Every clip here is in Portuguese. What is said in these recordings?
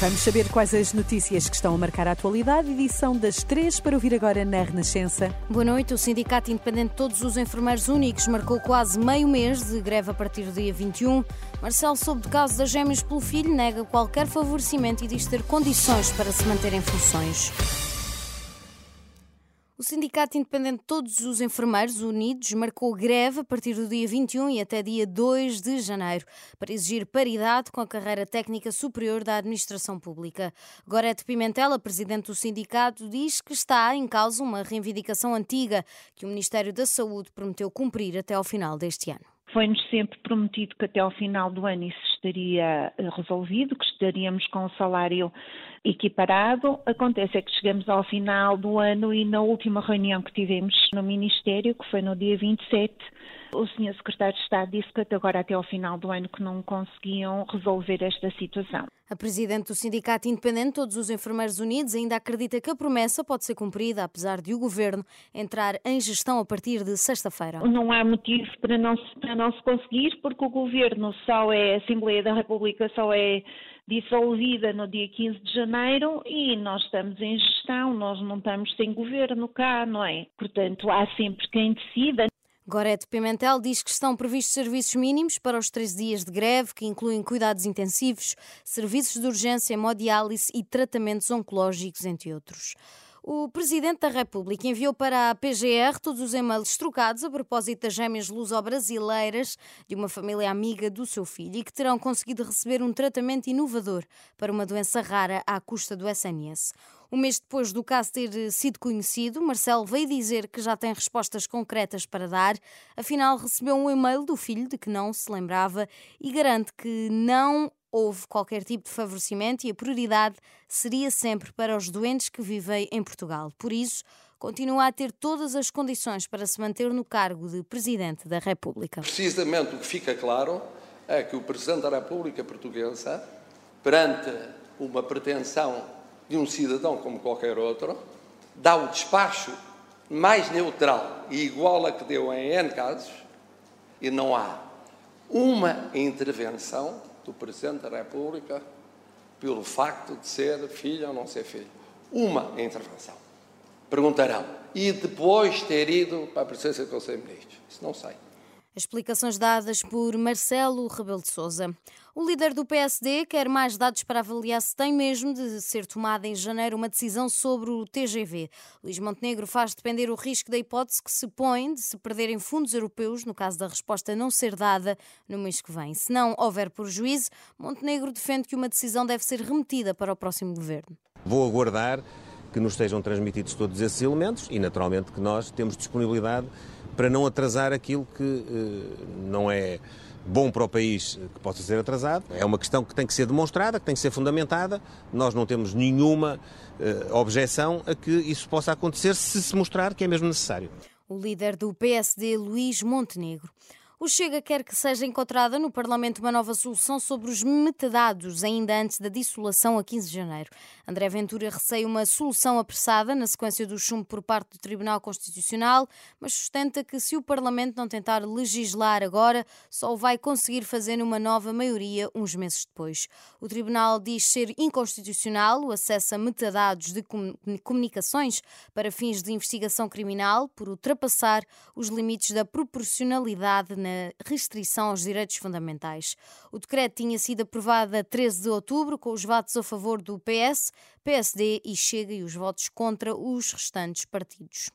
Vamos saber quais as notícias que estão a marcar a atualidade. Edição das três para ouvir agora na Renascença. Boa noite. O Sindicato Independente de Todos os Enfermeiros Únicos marcou quase meio mês de greve a partir do dia 21. Marcelo, soube do caso das gêmeas pelo filho, nega qualquer favorecimento e diz ter condições para se manter em funções. O Sindicato Independente de Todos os Enfermeiros Unidos marcou greve a partir do dia 21 e até dia 2 de janeiro para exigir paridade com a carreira técnica superior da administração pública. Gorete Pimentel, presidente do sindicato, diz que está em causa uma reivindicação antiga que o Ministério da Saúde prometeu cumprir até ao final deste ano. Foi-nos sempre prometido que até ao final do ano isso estaria eh, resolvido, que estaríamos com o salário equiparado. Acontece é que chegamos ao final do ano e na última reunião que tivemos no Ministério, que foi no dia 27, o Sr. Secretário de Estado disse que até agora, até ao final do ano, que não conseguiam resolver esta situação. A Presidente do Sindicato Independente, Todos os Enfermeiros Unidos, ainda acredita que a promessa pode ser cumprida, apesar de o Governo entrar em gestão a partir de sexta-feira. Não há motivo para não, para não se conseguir, porque o Governo só é, a Assembleia da República só é dissolvida no dia 15 de janeiro e nós estamos em gestão, nós não estamos sem governo cá, não é? Portanto, há sempre quem decida. Gorete Pimentel diz que estão previstos serviços mínimos para os três dias de greve, que incluem cuidados intensivos, serviços de urgência, hemodiálise e tratamentos oncológicos, entre outros. O Presidente da República enviou para a PGR todos os e-mails trocados a propósito das gêmeas luso-brasileiras de uma família amiga do seu filho e que terão conseguido receber um tratamento inovador para uma doença rara à custa do SNS. Um mês depois do caso ter sido conhecido, Marcelo veio dizer que já tem respostas concretas para dar, afinal recebeu um e-mail do filho de que não se lembrava e garante que não houve qualquer tipo de favorecimento e a prioridade seria sempre para os doentes que vivem em Portugal. Por isso, continua a ter todas as condições para se manter no cargo de Presidente da República. Precisamente o que fica claro é que o Presidente da República Portuguesa, perante uma pretensão de um cidadão como qualquer outro, dá o despacho mais neutral e igual a que deu em N casos, e não há uma intervenção do Presidente da República pelo facto de ser filho ou não ser filho. Uma intervenção. Perguntarão. E depois ter ido para a presidência do Conselho de Ministros? Isso não sei. Explicações dadas por Marcelo Rebelo de Sousa. O líder do PSD quer mais dados para avaliar se tem mesmo de ser tomada em janeiro uma decisão sobre o TGV. Luís Montenegro faz depender o risco da hipótese que se põe de se perderem fundos europeus no caso da resposta não ser dada no mês que vem. Se não houver prejuízo, Montenegro defende que uma decisão deve ser remetida para o próximo governo. Vou aguardar que nos estejam transmitidos todos esses elementos e, naturalmente, que nós temos disponibilidade para não atrasar aquilo que uh, não é bom para o país que possa ser atrasado. É uma questão que tem que ser demonstrada, que tem que ser fundamentada. Nós não temos nenhuma uh, objeção a que isso possa acontecer se se mostrar que é mesmo necessário. O líder do PSD, Luís Montenegro. O Chega quer que seja encontrada no Parlamento uma nova solução sobre os metadados, ainda antes da dissolução a 15 de janeiro. André Ventura receia uma solução apressada na sequência do chumbo por parte do Tribunal Constitucional, mas sustenta que se o Parlamento não tentar legislar agora, só o vai conseguir fazer numa nova maioria uns meses depois. O Tribunal diz ser inconstitucional o acesso a metadados de comunicações para fins de investigação criminal por ultrapassar os limites da proporcionalidade na na restrição aos direitos fundamentais. O decreto tinha sido aprovado a 13 de outubro, com os votos a favor do PS, PSD e Chega e os votos contra os restantes partidos.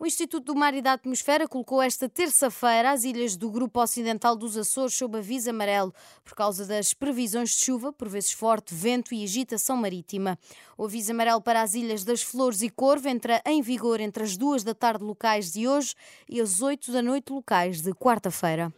O Instituto do Mar e da Atmosfera colocou esta terça-feira as ilhas do Grupo Ocidental dos Açores sob aviso amarelo por causa das previsões de chuva, por vezes forte vento e agitação marítima. O aviso amarelo para as ilhas das Flores e Corvo entra em vigor entre as duas da tarde locais de hoje e as oito da noite locais de quarta-feira.